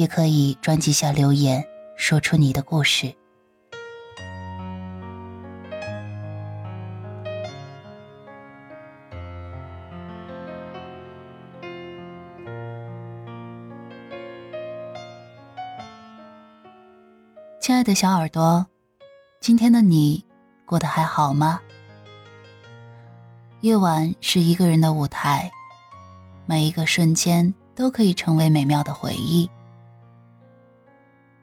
也可以专辑下留言，说出你的故事。亲爱的小耳朵，今天的你过得还好吗？夜晚是一个人的舞台，每一个瞬间都可以成为美妙的回忆。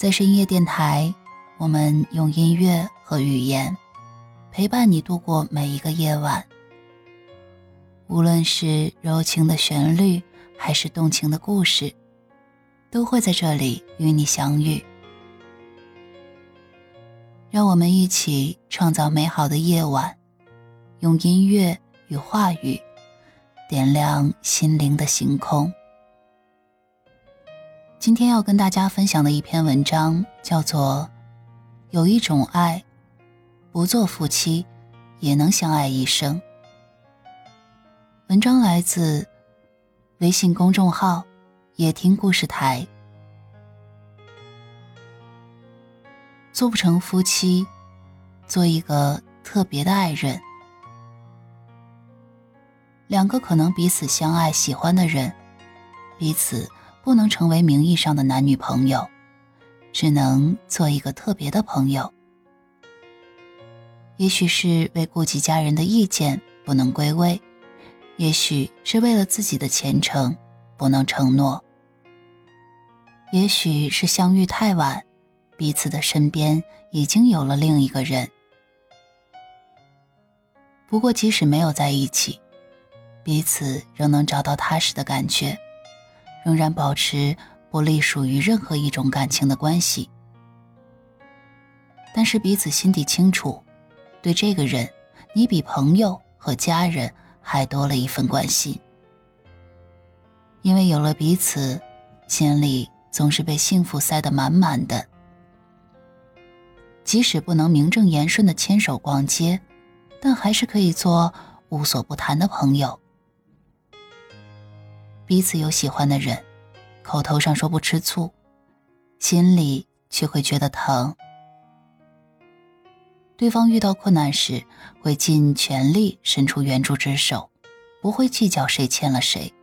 在深夜电台，我们用音乐和语言陪伴你度过每一个夜晚。无论是柔情的旋律，还是动情的故事，都会在这里与你相遇。让我们一起创造美好的夜晚，用音乐与话语点亮心灵的星空。今天要跟大家分享的一篇文章叫做《有一种爱，不做夫妻也能相爱一生》。文章来自微信公众号“也听故事台”。做不成夫妻，做一个特别的爱人。两个可能彼此相爱、喜欢的人，彼此。不能成为名义上的男女朋友，只能做一个特别的朋友。也许是为顾及家人的意见不能归位，也许是为了自己的前程不能承诺，也许是相遇太晚，彼此的身边已经有了另一个人。不过，即使没有在一起，彼此仍能找到踏实的感觉。仍然保持不隶属于任何一种感情的关系，但是彼此心底清楚，对这个人，你比朋友和家人还多了一份关心。因为有了彼此，心里总是被幸福塞得满满的。即使不能名正言顺的牵手逛街，但还是可以做无所不谈的朋友。彼此有喜欢的人，口头上说不吃醋，心里却会觉得疼。对方遇到困难时，会尽全力伸出援助之手，不会计较谁欠了谁。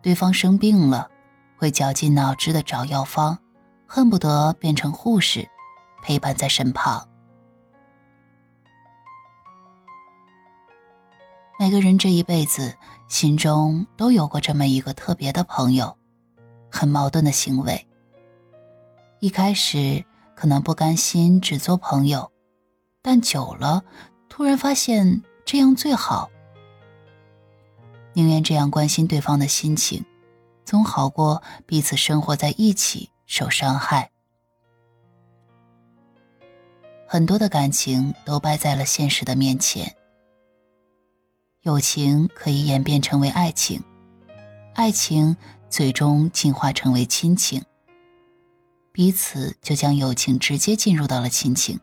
对方生病了，会绞尽脑汁的找药方，恨不得变成护士，陪伴在身旁。每个人这一辈子心中都有过这么一个特别的朋友，很矛盾的行为。一开始可能不甘心只做朋友，但久了突然发现这样最好。宁愿这样关心对方的心情，总好过彼此生活在一起受伤害。很多的感情都败在了现实的面前。友情可以演变成为爱情，爱情最终进化成为亲情。彼此就将友情直接进入到了亲情。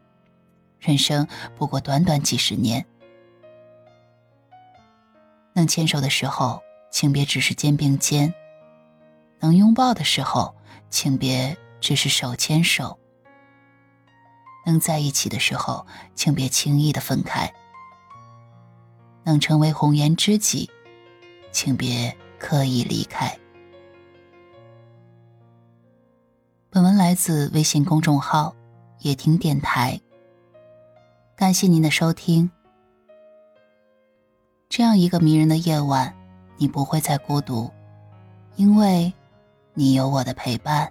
人生不过短短几十年，能牵手的时候，请别只是肩并肩；能拥抱的时候，请别只是手牵手；能在一起的时候，请别轻易的分开。能成为红颜知己，请别刻意离开。本文来自微信公众号“夜听电台”，感谢您的收听。这样一个迷人的夜晚，你不会再孤独，因为你有我的陪伴。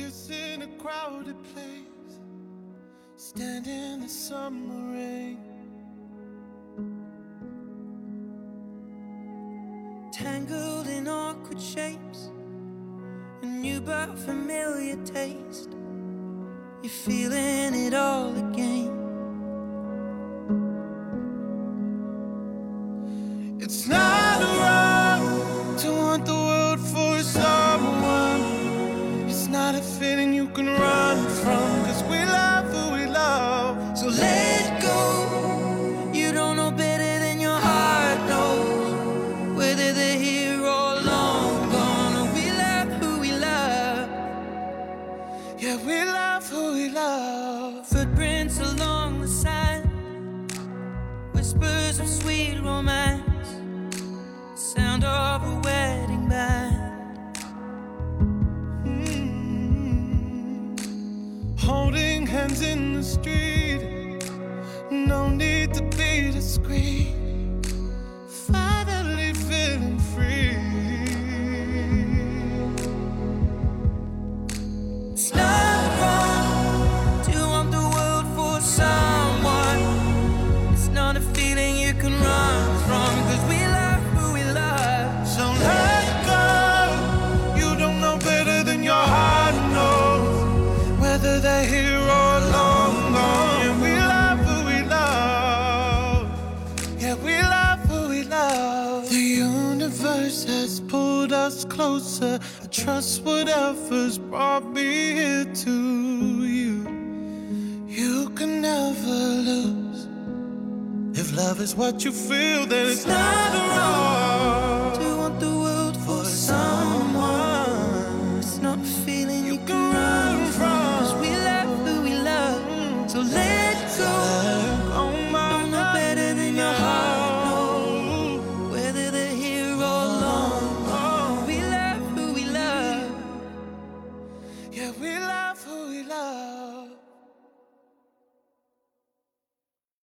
Kiss in a crowded place, stand in the summer rain. Tangled in awkward shapes, a new but familiar taste. You're feeling it all again. It's not sweet romance. Sound of a wedding band. Mm. Holding hands in the street. No need to be discreet. Closer. I trust whatever's brought me here to you. You can never lose. Love is what you feel, then it's not wrong.